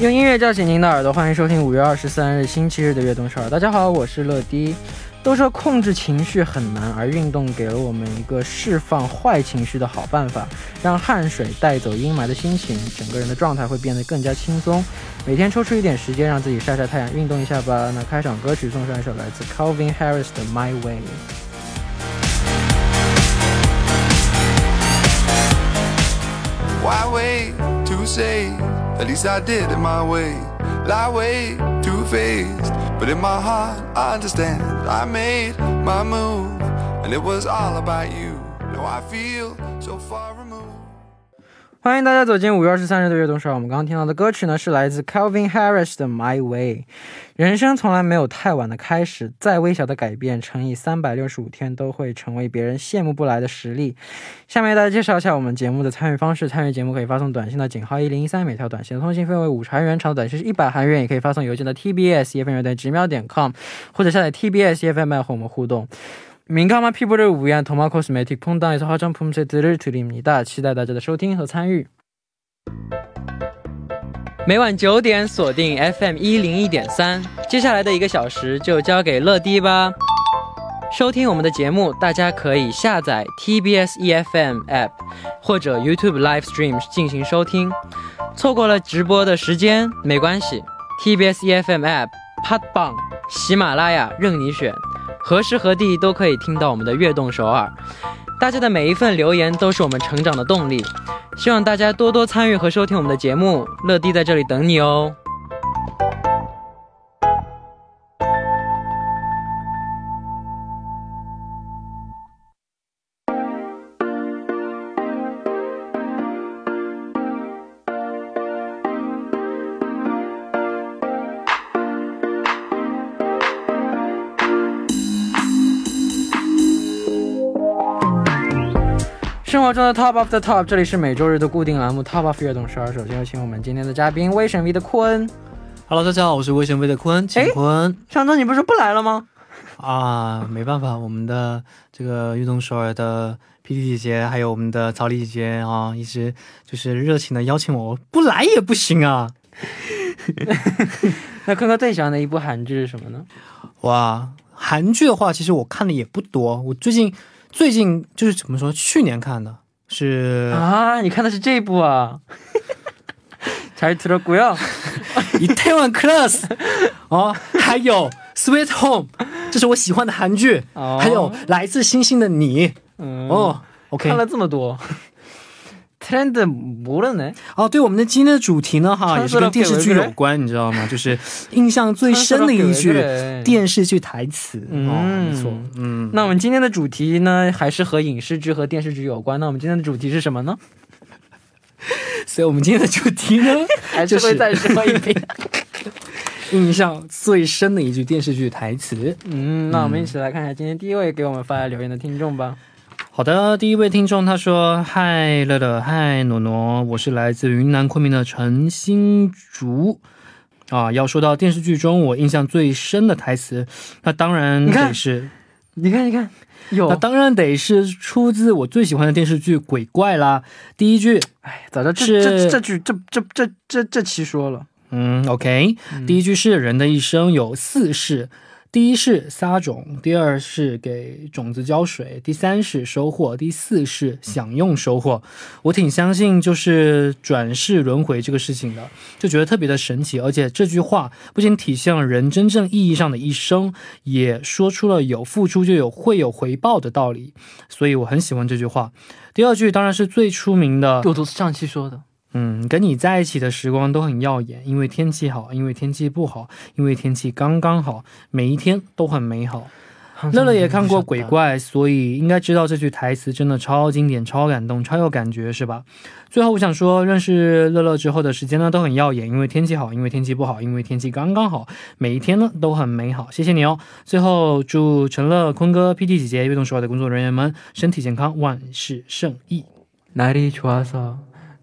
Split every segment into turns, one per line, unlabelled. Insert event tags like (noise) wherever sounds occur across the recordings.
用音乐叫醒您的耳朵，欢迎收听五月二十三日星期日的悦动少儿。大家好，我是乐迪。都说控制情绪很难，而运动给了我们一个释放坏情绪的好办法，让汗水带走阴霾的心情，整个人的状态会变得更加轻松。每天抽出一点时间让自己晒晒太阳，运动一下吧。那开场歌曲送上一首来自 Calvin Harris 的 My Way。
Why wait to say? At least I did it my way. Lie way too faced, but in my heart I understand. I made my move, and it was all about you. Now I feel so far removed.
欢迎大家走进五月二十三日的悦动少儿。我们刚刚听到的歌曲呢，是来自 Calvin Harris 的《My Way》。人生从来没有太晚的开始，再微小的改变乘以三百六十五天，都会成为别人羡慕不来的实力。下面为大家介绍一下我们节目的参与方式。参与节目可以发送短信到井号一零一三，每条短信的通信费为五十韩元，长的短信是一百韩元。也可以发送邮件到 tbs efm 乐队直瞄点 com，或者下载 tbsfm 和我们互动。민감한 피부를 위한 더마 코스메틱 퐁당에서 화장품 세트를 드립니다. 期待大家的收听和参与。每晚九点锁定 FM 一零一点三，接下来的一个小时就交给乐迪吧。收听我们的节目，大家可以下载 TBS EFM app 或者 YouTube Live Stream 进行收听。错过了直播的时间没关系，TBS EFM app、Podbang、喜马拉雅任你选。 何时何地都可以听到我们的悦动首尔。大家的每一份留言都是我们成长的动力，希望大家多多参与和收听我们的节目。乐迪在这里等你哦。活中的 Top of the Top，这里是每周日的固定栏目 Top of 悦动十二。首先有请我们今天的嘉宾威神 V 的库恩。
Hello，大家好，我是威神 V 的坤，
哎
请坤
上周你不是不来了吗？
啊，没办法，我们的这个运动首尔的 PT 姐姐，还有我们的曹丽姐姐啊，一直就是热情的邀请我，我不来也不行啊。(laughs)
那坤哥最喜欢的一部韩剧是什么呢？
哇，韩剧的话，其实我看的也不多，我最近最近就是怎么说，去年看的是
啊，你看的是这一部啊？잘들었고요。 (laughs)(laughs)
《이태원 클래스》哦，还有《Sweet Home》，这是我喜欢的韩剧，
哦
还有《来自星星的你》
嗯，
哦。OK，
看了这么多 ，trend 모르네。
哦，对，我们的今天的主题呢，哈，也是跟电视剧有关，你知道吗？就是(laughs) 印象最深的一句电视剧台词。
嗯
哦，没错，嗯，
那我们今天的主题呢，还是和影视剧和电视剧有关。那我们今天的主题是什么呢？(laughs)
所以我们今天的主题呢，(laughs)
还是会再说一遍。
印象最深的一句电视剧台词。
嗯，那我们一起来看一下今天第一位给我们发来留言的听众吧。
好的，第一位听众他说：“嗨，乐乐，嗨，诺诺，我是来自云南昆明的陈新竹。啊，要说到电视剧中我印象最深的台词，那当然得是
你看，你看，有
那，当然得是出自我最喜欢的电视剧《鬼怪》啦。第一句，
哎，早知道这这这句这这这这这期说了。
嗯，OK，、第一句是人的一生有四事，第一是撒种，第二是给种子浇水，第三是收获，第四是享用收获。我挺相信就是转世轮回这个事情的，就觉得特别的神奇。而且这句话不仅体现了人真正意义上的一生，也说出了有付出就有会有回报的道理，所以我很喜欢这句话。第二句当然是最出名的，
我都是上期说的。
嗯，跟你在一起的时光都很耀眼，因为天气好，因为天气不好，因为天气刚刚好，每一天都很美好。乐乐也看过《鬼怪》，所以应该知道这句台词真的超经典、超感动、超有感觉，是吧？最后我想说，认识乐乐之后的时间呢都很耀眼，因为天气好，因为天气不好，因为天气刚刚好，每一天呢都很美好。谢谢你哦。最后祝陈乐、坤哥、PT 姐姐、悦动首尔的工作人员们身体健康，万事胜意。
날이좋아서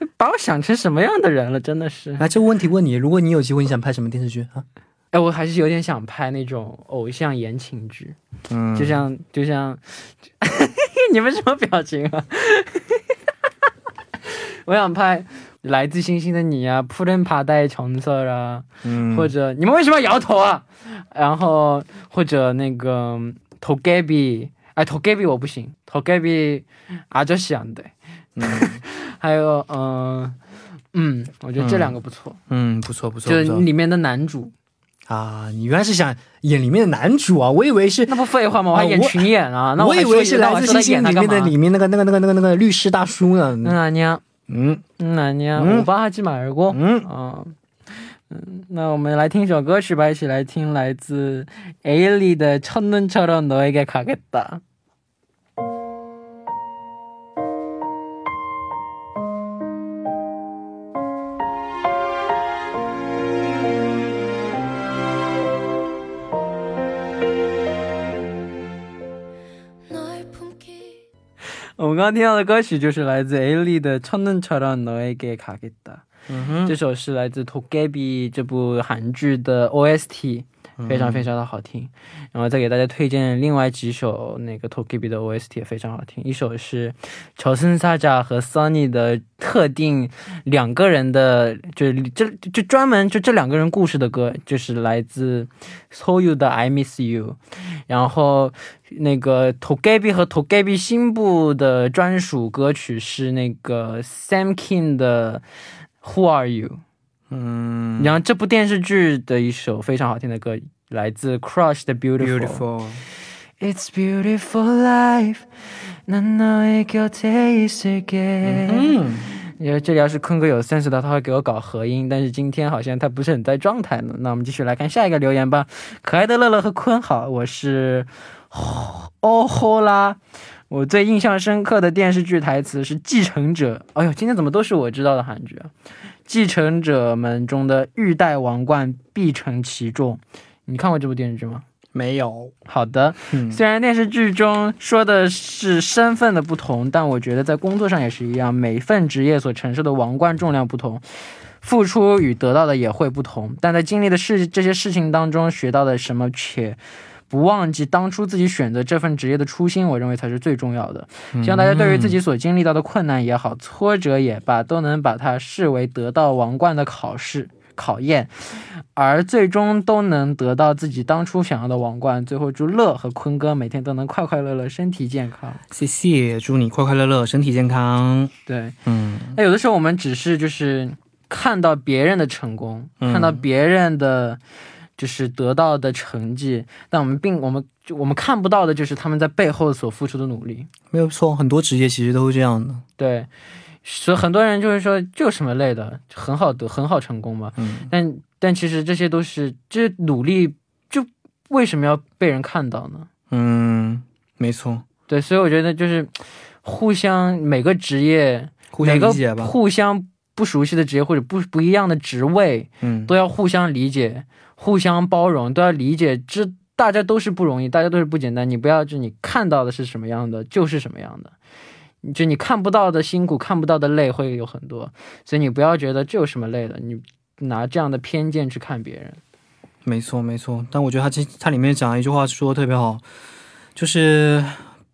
(laughs) 把我想成什么样的人了？真的是。
那，这个问题问你，如果你有机会，你想拍什么电视剧啊？
哎，我还是有点想拍那种偶像言情剧，
嗯，
就像就像，(laughs) 你们什么表情啊？(laughs) 我想拍《来自星星的你》啊，《扑棱爬带墙色》啊，
嗯，
或者你们为什么摇头啊？然后或者那个《头盖比》，哎，《头盖比》我不行，《头盖比》阿就想的。
嗯(laughs)
还有嗯嗯，我觉得这两个不错，
嗯，不错不错，
就是
不错
里面的男主，
啊，你原来是想演里面的男主啊？我以为是，
那不废话吗？我还演
啊我
群演啊，那还
我以为是
说那我还说他
来自星星
演他干嘛
里面的里面那个那个那个那个那个律师大叔呢。
嗯啊娘，
嗯
嗯啊娘，
嗯
我巴哈基马尔过。
嗯，
啊，嗯，那我们来听一首歌曲吧，一起来听来自 A 里的《첫눈처럼너에게가겠다》。 刚刚听到的歌曲就是来自 A 里的《첫눈처럼너에게가겠다》。
嗯哼，
这首是来自《토게비》这部韩剧的 OST， 非常非常的好听。然后再给大家推荐另外几首那个 Tokibi 的 OST 也非常好听，一首是乔森萨扎和 Sunny 的特定两个人的，就是这就专门就这两个人故事的歌，就是来自 So You 的 I Miss You，然后。那个 t o g a b i 和 t o g a b i 新部的专属歌曲是那个 Sam King 的《Who Are You》。
嗯，
然后这部电视剧的一首非常好听的歌，来自 Crush 的 Beautiful。
Beautiful.
It's beautiful life， 난너의곁에있을 게。
嗯，
因为这里要是坤哥有 sense 的，他会给我搞合音，但是今天好像他不是很在状态呢。那我们继续来看下一个留言吧。可爱的乐乐和坤好，我是哦吼啦。我最印象深刻的电视剧台词是《继承者》。哎呦，今天怎么都是我知道的韩剧啊？继承者们》中的欲戴王冠，必承其重。你看过这部电视剧吗？
没有，
好的，
嗯 (laughs)
虽然电视剧中说的是身份的不同，但我觉得在工作上也是一样，每份职业所承受的王冠重量不同，付出与得到的也会不同。但在经历的事这些事情当中学到的什么，且不忘记当初自己选择这份职业的初心，我认为才是最重要的。希望大家对于自己所经历到的困难也好、挫折也罢，都能把它视为得到王冠的考试。考验，而最终都能得到自己当初想要的王冠。最后，祝乐和坤哥每天都能快快乐乐、身体健康。
谢谢，祝你快快乐乐，身体健康。
对，
嗯
那有的时候我们只是就是看到别人的成功，
嗯
看到别人的就是得到的成绩，但我们并我们就我们看不到的就是他们在背后所付出的努力。
没有错，很多职业其实都是这样的。
对，所以很多人就是说，这有什么累的，很好得，很好成功嘛。
嗯
但但其实这些都是这努力，就为什么要被人看到呢？
嗯，没错，
对，所以我觉得就是互相每个职业，
互相
每个
理解吧。
互相不熟悉的职业或者不不一样的职位，
嗯，
都要互相理解、互相包容，都要理解，这大家都是不容易，大家都是不简单。你不要就你看到的是什么样的，就是什么样的。就你看不到的辛苦、看不到的累会有很多，所以你不要觉得这有什么累的，你拿这样的偏见去看别人。
没错没错。但我觉得他这他里面讲了一句话说的特别好，就是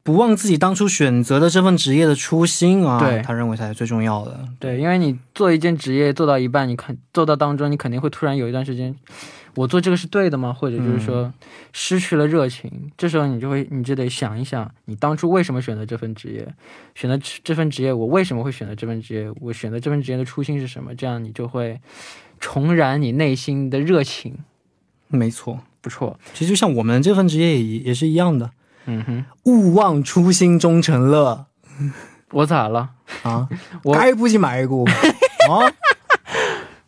不忘自己当初选择的这份职业的初心啊，
对
他认为才是最重要的。
对，因为你做一件职业做到一半，你看做到当中，你肯定会突然有一段时间，我做这个是对的吗？或者就是说失去了热情，这时候你就会，你就得想一想，你当初为什么选择这份职业？选择这份职业，我为什么会选择这份职业？我选择这份职业的初心是什么？这样你就会重燃你内心的热情。
没错，
不错，
其实就像我们这份职业也也是一样的，
嗯哼，
勿忘初心终成乐
我咋了？
啊，(laughs)
我
该不去买股 (laughs) 啊，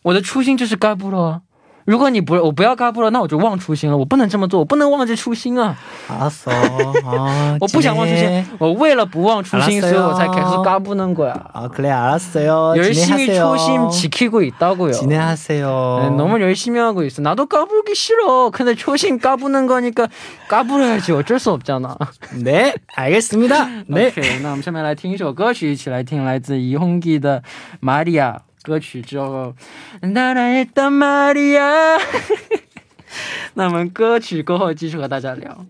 我的初心就是该不了， 如果你不我不要嘎布了，那我就忘初心了。我不能这么做，我不能忘记初心啊！
알았어. 아,
我不想忘初
지내.
心，我为了不忘初心，所
알았어요
以我才开始嘎布는거야。
아, 그래 알았어요.
열심히
진행하세요.
초심 지키고 있다고요.
진행하세요.
네, 너무 열심히 하고 있어. 나도 까불기 싫어. 근데 초심 까부는 거니까 까불어야지. 어쩔 수 없잖아.
네, 알겠습니다. 네.
OK，那我们下面来听一首歌曲，一起来听来自이홍기的《玛利亚》 歌曲之后那我们 (laughs) 歌曲过后继续和大家聊。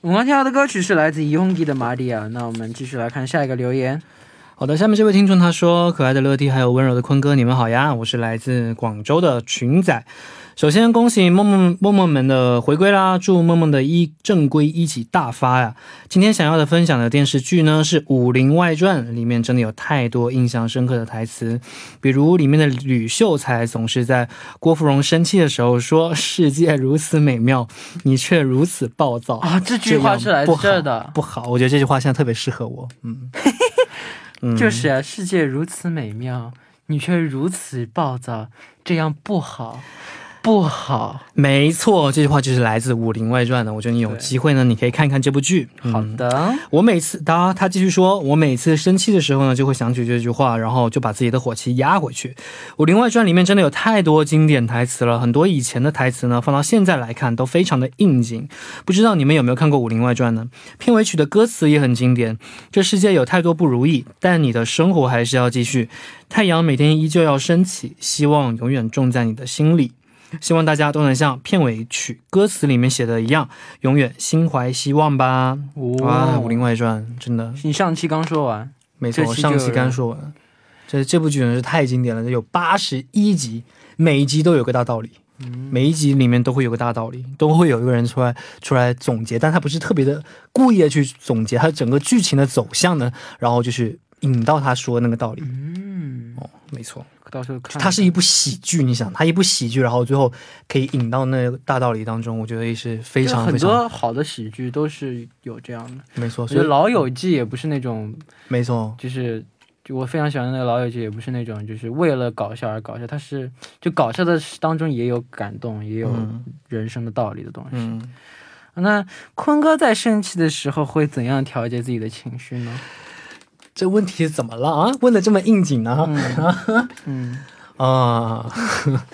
我们听到的歌曲是来自 unk 的马利亚。那我们继续来看下一个留言。
好的，下面这位听众他说：“可爱的乐蒂还有温柔的坤哥，你们好呀！我是来自广州的群仔。首先恭喜梦梦梦梦们的回归啦，祝梦梦的一正规一级大发呀！今天想要的分享的电视剧呢是《武林外传》，里面真的有太多印象深刻的台词，比如里面的吕秀才总是在郭芙蓉生气的时候说：‘世界如此美妙，你却如此暴躁。’
啊，这句话是来自这儿的，
不好，我觉得这句话现在特别适合我。嗯，(laughs)
就是啊，世界如此美妙，你却如此暴躁，这样不好，不好。
没错，这句话就是来自《武林外传》的。我觉得你有机会呢，你可以看看这部剧。
好
嗯
的，
我每次，他他继续说，我每次生气的时候呢，就会想起这句话，然后就把自己的火气压回去。《武林外传》里面真的有太多经典台词了，很多以前的台词呢，放到现在来看都非常的应景。不知道你们有没有看过《武林外传》呢？片尾曲的歌词也很经典。这世界有太多不如意，但你的生活还是要继续。太阳每天依旧要升起，希望永远种在你的心里。希望大家都能像片尾曲歌词里面写的一样，永远心怀希望吧。哇，《武林外传》真的。
你上期刚说完，
没错，上期刚说完，这这部剧真的是太经典了，有八十一集，每一集都有个大道理，每一集里面都会有个大道理，都会有一个人出来出来总结，但他不是特别的故意的去总结，他整个剧情的走向呢，然后就是引到他说那个道理。
嗯，
哦，没错，
到时候看。
它是一部喜剧，你想，它一部喜剧，然后最后可以引到那大道理当中，我觉得也是非常很
多好的喜剧都是有这样的。
没错，所以
老友记》也不是那种，
没错，
就是就我非常喜欢的那个《老友记》，也不是那种就是为了搞笑而搞笑，它是就搞笑的当中也有感动，也有
嗯
人生的道理的东西。
嗯。
那坤哥在生气的时候会怎样调节自己的情绪呢？
这问题怎么了啊？问的这么应景呢？
嗯 (laughs)
啊，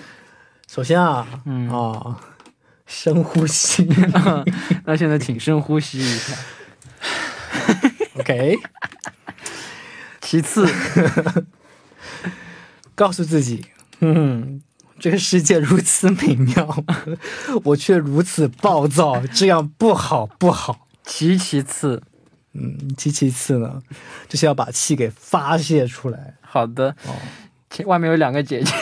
(laughs) 首先啊，
嗯，
啊，深呼吸 (laughs)
那现在请深呼吸一下。
，OK，
其次，
告诉自己，嗯，这个世界如此美妙，我却如此暴躁，这样不好不好。
其其次，
嗯，其其次呢，就是要把气给发泄出来。
好的。
哦，
前外面有两个姐姐，(laughs)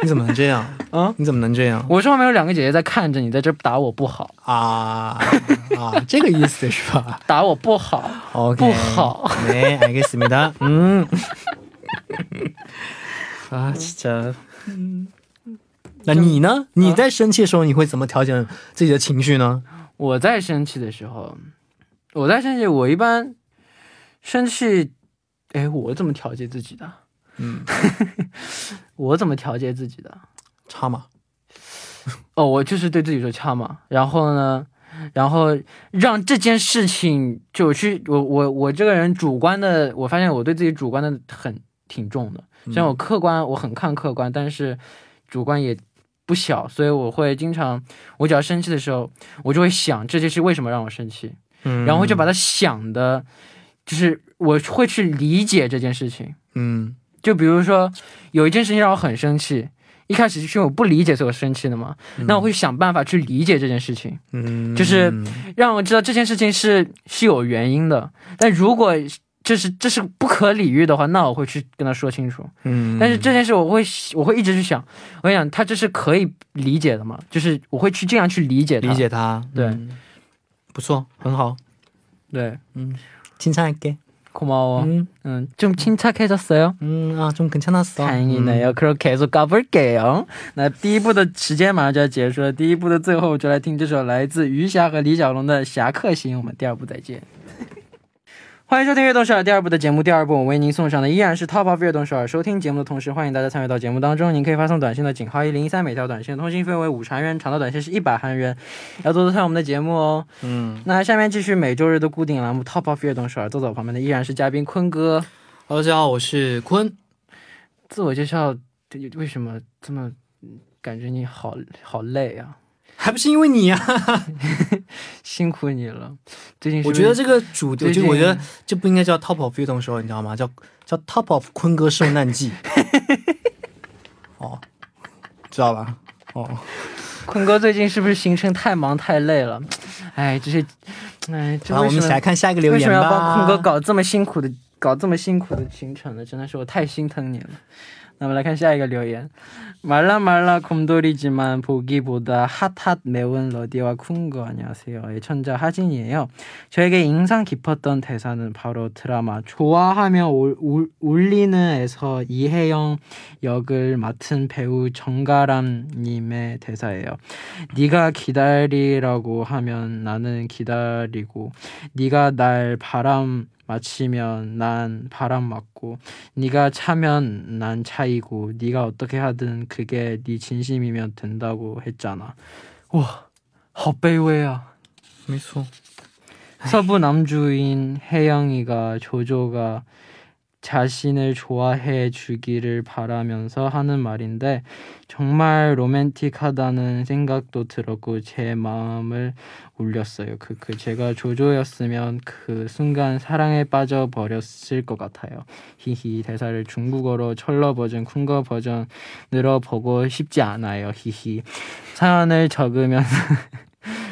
你怎么能这样？
啊
你怎么能这样？
我说外面有两个姐姐在看着你，在这打我不好，
啊啊，这个意思是吧(laughs)
打我不好。
？OK，
不好。
네 알겠습니다. 음. (laughs) 아 진짜. 那你呢？你在生气的时候，你会怎么调整自己的情绪呢？
我在生气的时候，我在生气，我一般生气，哎，我怎么调节自己的？
嗯，(laughs)
我怎么调节自己的？
差嘛？(laughs)
哦，我就是对自己说差嘛，然后呢，然后让这件事情就去，我我我这个人主观的，我发现我对自己主观的很挺重的，虽然我客观我很看客观，但是主观也不小，所以我会经常，我只要生气的时候，我就会想这件事为什么让我生气，
嗯
然后就把它想的，就是我会去理解这件事情。
嗯
就比如说有一件事情让我很生气，一开始就是因为我不理解，所以我生气的嘛。那我会想办法去理解这件事情，
嗯，
就是让我知道这件事情是是有原因的。但如果这是这是不可理喻的话，那我会去跟他说清楚。
嗯，
但是这件事我会我会一直去想，我会想他这是可以理解的嘛？就是我会去这样去理解它
理解他，
对
嗯不错，很好。
对。
嗯，칭찬할게。
고마워.
음,
음, 좀 침착해졌어요?
음, 아, 좀 괜찮았어.
다행이네요. 그럼 계속 가볼게요.那第一部的时间马上就要结束了，第一部的最后就来听这首来自余霞和李小龙的《侠客行》。我们第二部再见。 欢迎收听《悦动首尔》第二部的节目。第二部，我为您送上的依然是 Top of 悦动首尔。收听节目的同时，欢迎大家参与到节目当中。您可以发送短信的井号一零一三，每条短信通信费为五十韩元，长的短信是一百韩元。要多多参与我们的节目哦。
嗯
那下面继续每周日的固定栏目 Top of 悦动首尔。坐在我旁边的依然是嘉宾坤哥。
，Hello，大家好，我是坤。
自我介绍，这为什么这么嗯感觉你好好累啊？
还不是因为你呀、(laughs)
辛苦你了。最近是
我觉得这个主题，
最近
我觉得这不应该叫 Top of 运动手，你知道吗？叫叫 Top of 坤哥受难记。(laughs) 哦，知道吧？哦，
坤哥最近是不是行程太忙太累了？哎，这些，哎，这
好，我们一起来看下一个留言吧。
为什么要帮坤哥搞这么辛苦的搞这么辛苦的行程呢？真的是我太心疼你了。那我们来看下一个留言， 말라말라 곰돌이지만 보기보다 핫핫 매운 러디와쿤거안녕하세요 애청자 하진이에요. 저에게 인상 깊었던 대사는 바로 드라마 좋아하며 울, 울, 울리는에서 이혜영 역을 맡은 배우 정가람 님의 대사예요. 네가 기다리라고 하면 나는 기다리고 네가 날 바람 마치면 난 바람 맞고 네가 차면 난 차이고 네가 어떻게 하든 그게 네 진심이면 된다고 했잖아. 와, 헛배우야.
미소.
서부 남주인 혜영이가 조조가 자신을 좋아해 주기를 바라면서 하는 말인데 정말 로맨틱하다는 생각도 들었고 제 마음을 울렸어요. 그, 그 제가 조조였으면 그 순간 사랑에 빠져 버렸을 것 같아요. 히히 대사를 중국어로 철러 버전, 쿤거 버전으로 보고 싶지 않아요. 히히 사연을 적으면 (laughs)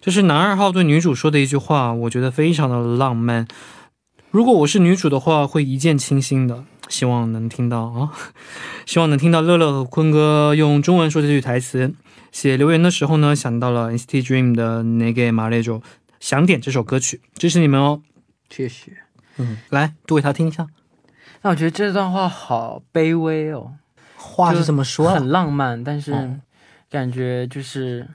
这是男二号对女主说的一句话，我觉得非常的浪漫。如果我是女主的话，会一见倾心的。希望能听到啊，(laughs) 希望能听到乐乐和坤哥用中文说这句台词。写留言的时候呢，想到了 NCT Dream 的《那个马列州》，想点这首歌曲，支持你们哦。
谢谢。
嗯，来读给他听一下。
那我觉得这段话好卑微哦，
话是这么说
很，浪漫，但是
哦
感觉就是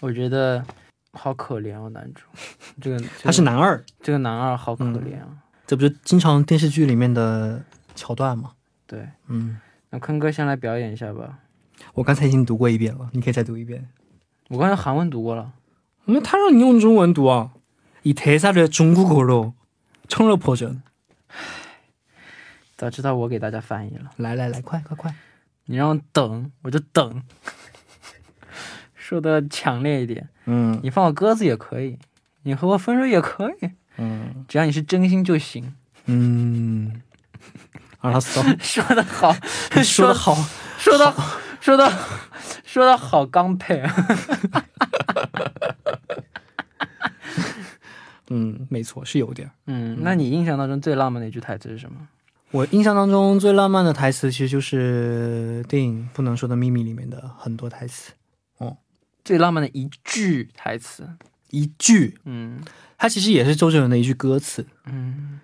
我觉得好可怜哦，男主。(laughs) 这个
他是男二，
这个男二好可怜啊。
这不是经常电视剧里面的桥段吗？
对，
嗯，
那坤哥先来表演一下吧。
我刚才已经读过一遍了，你可以再读一遍。
我刚才韩文读过了。
那他让你用中文读啊？이대사를중국어로청러버전。 (sighs)
早知道我给大家翻译了。
来来来，快快快！
你让我等，我就等。 说的强烈一点。
嗯，
你放我鸽子也可以，你和我分手也可以。
嗯，(laughs)
只要你是真心就行。
嗯，阿拉斯好
说的好，
说的好，
说的说的说的好，刚配。(laughs)
嗯，没错，是有点。
嗯，那你印象当中最浪漫的一句台词是什么？
我印象当中最浪漫的台词，其实就是电影《不能说的秘密》里面的很多台词。
最浪漫的一句台词？
一句，
嗯
它其实也是周杰伦的一句歌词。
嗯，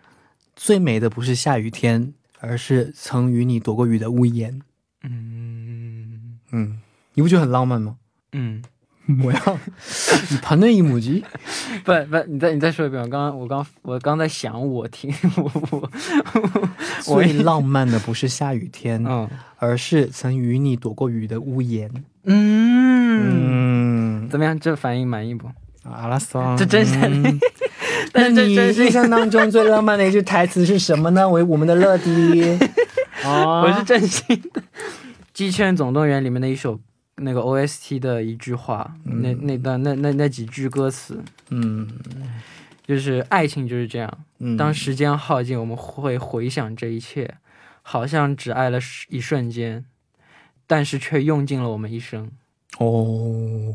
最美的不是下雨天，而是曾与你躲过雨的屋檐。
嗯
嗯，你不觉得很浪漫吗？
嗯，
我要 (laughs) 你盘那一母鸡。
不不，你再你再说一遍。我刚刚我刚我刚在想我听我我我
最浪漫的不是下雨天，
嗯
而是曾与你躲过雨的屋檐。
嗯，
嗯，
怎么样？这反应满意不？
阿拉斯，
这真是
嗯 (laughs)
但
那你
是这真是
印象当中最浪漫的一句台词是什么呢？为我们的乐迪。哦 (laughs)
我是真心的。《鸡圈总动员》里面的一首那个 OST 的一句话，那那段那那那几句歌词，
嗯，
就是爱情就是这样，
嗯，
当时间耗尽，我们会回想这一切，好像只爱了一瞬间，但是却用尽了我们一生。
哦，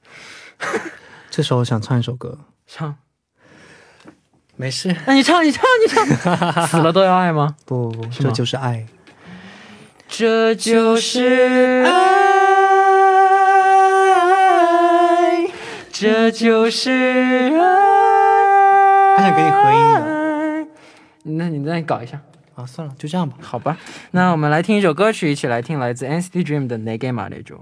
这时候想唱一首歌，
唱，
没事，
那你唱，你唱，你唱，(laughs) 死了都要爱吗？
不不，
是吗
这就是爱。
这就是爱，这就是爱。
还想跟你合音
那你再搞一下，
啊，算了，就这样吧。
好吧？那我们来听一首歌曲，一起来听来自 NCT Dream 的《내게말해줘》。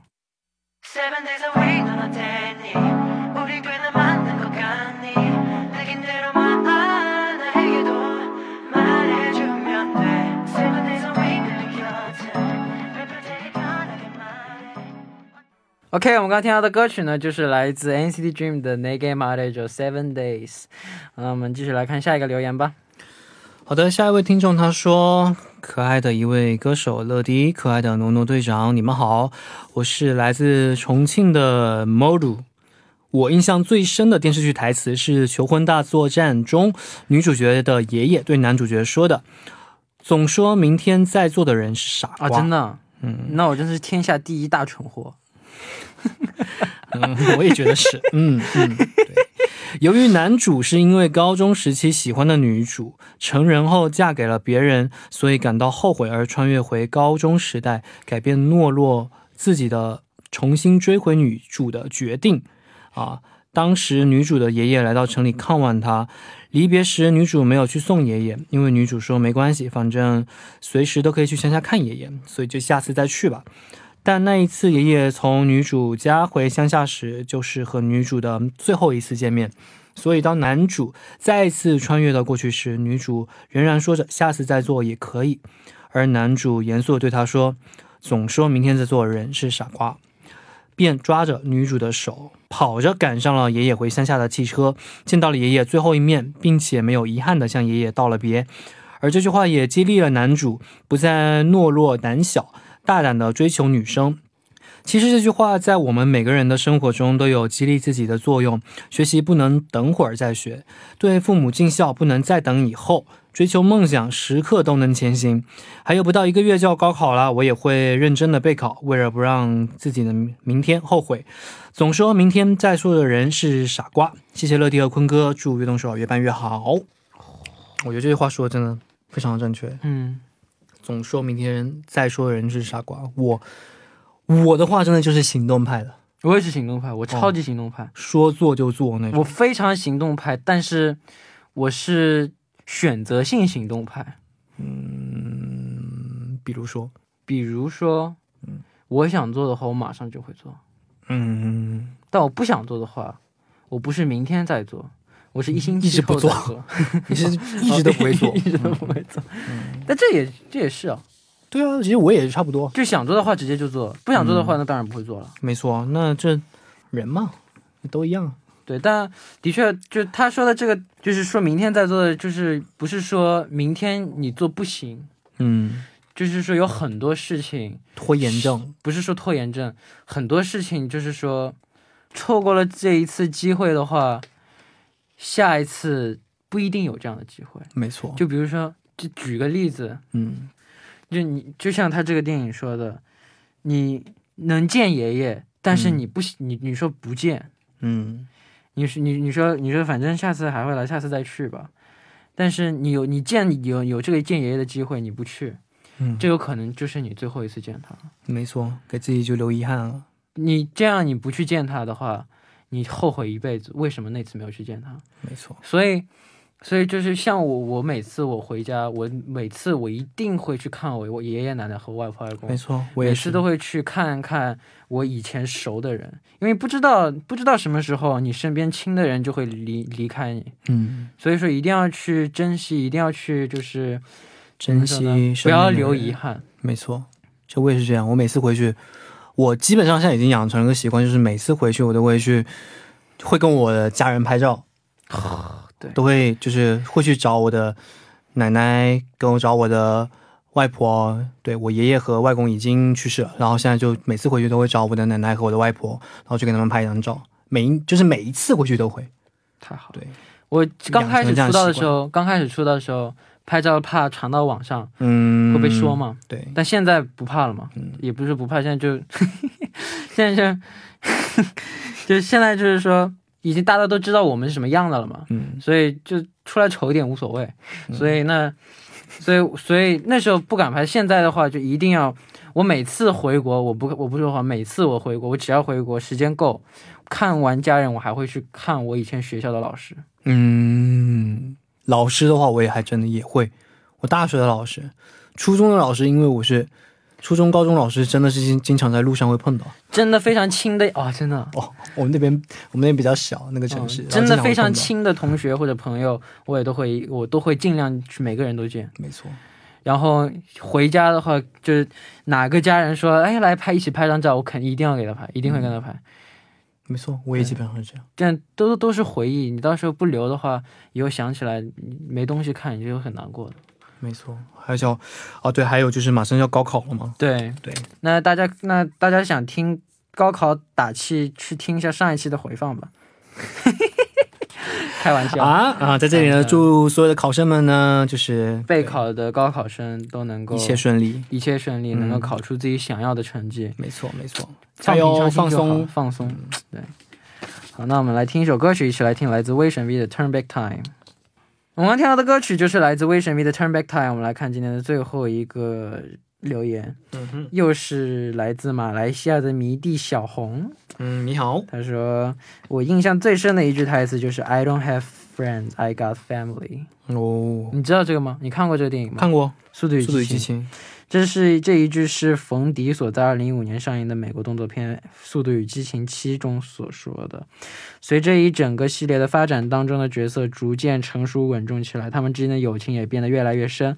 OK，我们刚刚听到的歌曲呢，就是来自 NCT Dream 的《Nega Marajo Seven Days》。那我们继续来看下一个留言吧。
好的，下一位听众他说：“可爱的一位歌手乐迪，可爱的诺诺队长，你们好，我是来自重庆的 Modu。我印象最深的电视剧台词是《求婚大作战》中女主角的爷爷对男主角说的：‘总说明天在座的人是傻瓜。’
啊，真的。”
嗯，
那我真是天下第一大蠢货。
嗯，我也觉得是。嗯嗯，由于男主是因为高中时期喜欢的女主，成人后嫁给了别人，所以感到后悔，而穿越回高中时代，改变懦弱自己的，重新追回女主的决定。啊，当时女主的爷爷来到城里看望她，离别时女主没有去送爷爷，因为女主说没关系，反正随时都可以去乡下看爷爷，所以就下次再去吧。但那一次，爷爷从女主家回乡下时，就是和女主的最后一次见面。所以，当男主再次穿越到过去时，女主仍然说着“下次再做也可以”，而男主严肃地对她说：“总说明天再做人是傻瓜。”便抓着女主的手，跑着赶上了爷爷回乡下的汽车，见到了爷爷最后一面，并且没有遗憾地向爷爷道了别。而这句话也激励了男主，不再懦弱胆小，大胆的追求女生。其实这句话在我们每个人的生活中都有激励自己的作用。学习不能等会儿再学，对父母尽孝不能再等以后，追求梦想时刻都能前行。还有不到一个月就要高考了，我也会认真的备考，为了不让自己的明天后悔。总说明天再说的人是傻瓜。谢谢乐迪和坤哥，祝悦动手越办越好。我觉得这句话说的真的非常的正确。
嗯，
总说明天再说的人是傻瓜。我我的话真的就是行动派的，
我也是行动派，我超级行动派，
说做就做那种。我。
非常行动派，但是我是选择性行动派。
嗯，比如说，
比如说，嗯。我想做的话，我马上就会做；
嗯，
但我不想做的话，我不是明天再做，我是一星期
一直不做
后再做，(laughs)
你是 (laughs) 一直都不会做 (laughs)
一。直都不会做。但这也这也是啊，
对啊，其实我也差不多。
就想做的话直接就做，不想做的话那当然不会做了。
没错，那这人嘛，都一样。
对，但的确，就他说的这个，就是说明天再做的，就是不是说明天你做不行，
嗯，
就是说有很多事情
拖延症。
不是说拖延症，很多事情就是说，错过了这一次机会的话，下一次不一定有这样的机会。
没错，
就比如说，就举个例子，
嗯
就你就像他这个电影说的，你能见爷爷，但是
嗯
你不喜你你说不见，
嗯
你是你你说你说反正下次还会来，下次再去吧。但是你有你见有有这个见爷爷的机会，你不去，
嗯，
这有可能就是你最后一次见他了。
没错，给自己就留遗憾了。
你这样你不去见他的话，你后悔一辈子，为什么那次没有去见他？
没错，
所以所以就是像我，我每次我回家，我每次我一定会去看我我爷爷奶奶和外婆外公
没，错，我也
每次都会去看看我以前熟的人，因为不知道不知道什么时候你身边亲的人就会离离开你，
嗯，
所以说一定要去珍惜，一定要去就是
珍惜，
不要留遗。憾。
没错，就我也是这样。我每次回去，我基本上现在已经养成了个习惯，就是每次回去我都会去，会跟我的家人拍照，
对
都会就是会去找我的奶奶，跟我找我的外婆。对我爷爷和外公已经去世了，然后现在就每次回去都会找我的奶奶和我的外婆，然后去给他们拍一张照。每一就是每一次回去都会，
太好了。
对，
我刚开始出道的时候，刚开始出道的时候拍照怕传到网上
嗯，
会被说？嘛，
对，
但现在不怕了嘛，
嗯
也不是不怕，现在就 (laughs) 现在就 (laughs) 就现在就是说，已经大家都知道我们是什么样的了嘛，
嗯
所以就出来丑一点无所谓。
嗯
所以那，所以所以那时候不敢拍，现在的话就一定要。我每次回国，我不我不说话，每次我回国，我只要回国时间够，看完家人，我还会去看我以前学校的老师。
嗯，老师的话，我也还真的也会。我大学的老师，初中的老师，因为我是初中、高中老师，真的是经经常在路上会碰到。
真的非常亲的啊、真的，
哦，我们那边我们那边比较小，那个城市，
真的非常。亲的同学或者朋友，我也都会，我都会尽量去每个人都见。
没错，
然后回家的话，就是哪个家人说，哎，来拍一起拍张照，我肯一定要给他拍，一定会跟他拍。
没错，我也基本上是这样。
这样都都是回忆，你到时候不留的话，以后想起来你没东西看，你就会很难过的。
没错，还有叫哦，对，还有就是马上要高考了嘛。
对
对，
那大家那大家想听高考打气，去听一下上一期的回放吧。开玩笑，
啊啊，在这里呢，
嗯
祝所有的考生们呢，就是
备考的高考生都能够
一切顺利。
一切顺利，
嗯
能够考出自己想要的成绩。
没错，没错，加油，放松。
放松。对，好，那我们来听一首歌曲，一起来听来自威神 V 的《Turn Back Time》。我们刚听到的歌曲就是来自威神 V 的《Turn Back Time》。我们来看今天的最后一个留言，
嗯哼，
又是来自马来西亚的迷弟小红。
嗯，你好。
他说：“我印象最深的一句台词就是 ‘I don't have friends, I got family’。
哦，
你知道这个吗？你看过这个电影吗？
看过《
速度与《。激情》。这是这一句是冯迪所在二零一五年上映的美国动作片《速度与激情七》中所说的。随着一整个系列的发展当中的角色逐渐成熟稳重起来，他们之间的友情也变得越来越深。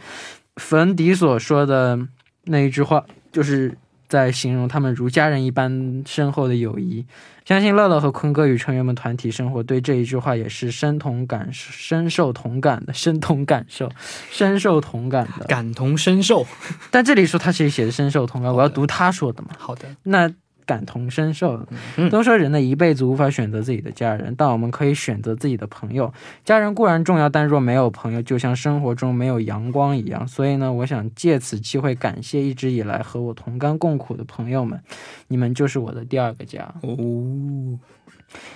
冯迪所说的那一句话，就是在形容他们如家人一般深厚的友谊。相信乐乐和坤哥与成员们团体生活对这一句话也是深同感、深受同感的，深同感受、(laughs) 深受同感的。
感同身受。
但这里说他其实写的深受同感，我要读他说的嘛。
好的，
那感同身受
嗯，
都说人的一辈子无法选择自己的家人，但我们可以选择自己的朋友。家人固然重要，但若没有朋友，就像生活中没有阳光一样。所以呢，我想借此机会感谢一直以来和我同甘共苦的朋友们，你们就是我的第二个家。
哦，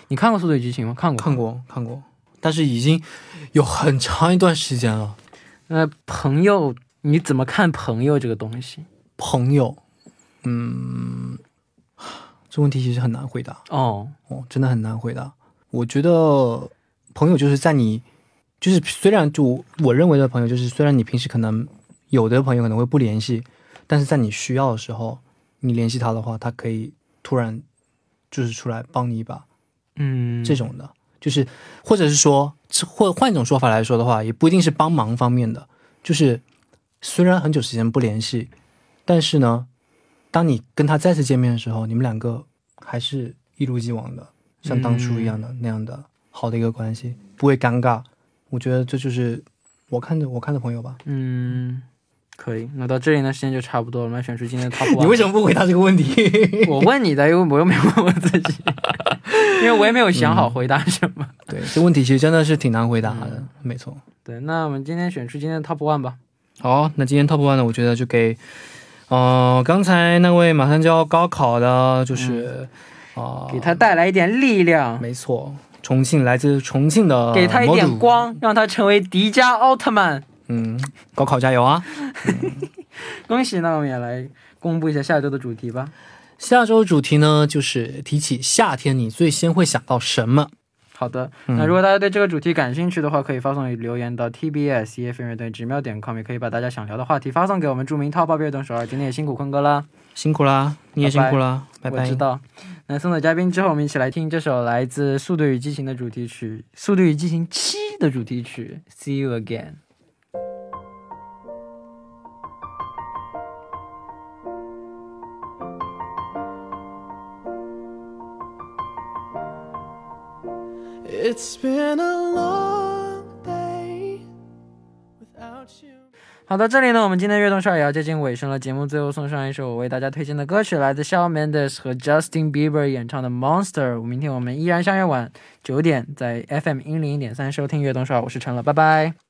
你看过《速度与激情》吗？看过，
看。过看过，但是已经有很长一段时间了。
那朋友，你怎么看朋友这个东西？
朋友，嗯，这问题其实很难回答
哦，
哦，真的很难回答。我觉得朋友就是在你，就是虽然就我认为的朋友，就是虽然你平时可能有的朋友可能会不联系，但是在你需要的时候，你联系他的话，他可以突然就是出来帮你一把。
嗯，
这种的，就是或者是说，或换一种说法来说的话，也不一定是帮忙方面的，就是虽然很久时间不联系，但是呢，当你跟他再次见面的时候，你们两个还是一如既往的，像当初一样的、那样的好的一个关系，不会尴尬。我觉得这就是我看着我看的朋友吧。
嗯，可以。那到这里呢，时间就差不多了，我们来选出今天的 top one。
你为什么不回答这个问题？
我问你的，因为我又没有问我自己，(laughs) 因为我也没有想好回答什么。
对，这问题其实真的是挺难回答的，
嗯
没错。
对，那我们今天选出今天的 top one 吧。
好，那今天 top one 呢，我觉得就给，呃，刚才那位马上就要高考的，就是，啊、
嗯给他带来一点力量，
没错，重庆来自重庆的，
给他一点，光，让他成为迪迦奥特曼。
嗯，高考加油啊！(laughs)
恭喜！那我们也来公布一下下周的主题吧。
下周主题呢，就是提起夏天，你最先会想到什么？
好的，
嗯
那如果大家对这个主题感兴趣的话，可以发送留言到 TBS EFM 乐队直瞄点 com，也可以把大家想聊的话题发送给我们。著名淘宝乐等首尔，今天也辛苦坤哥啦，
辛苦啦，你也辛苦啦，拜拜。
我知道。那送走嘉宾之后，我们一起来听这首来自《速度与激情》的主题曲，《速度与激情七》的主题曲《See You Again》。
It's been a long day without you.
好的，这里呢，我们今天悦动少儿也要接近尾声了。节目最后送上一首我为大家推荐的歌曲，来自 Shawn Mendes 和 Justin Bieber 演唱的《Monster》。明天我们依然相约晚九点，在 FM 一零一点三收听悦动少儿，我是陈乐，拜拜。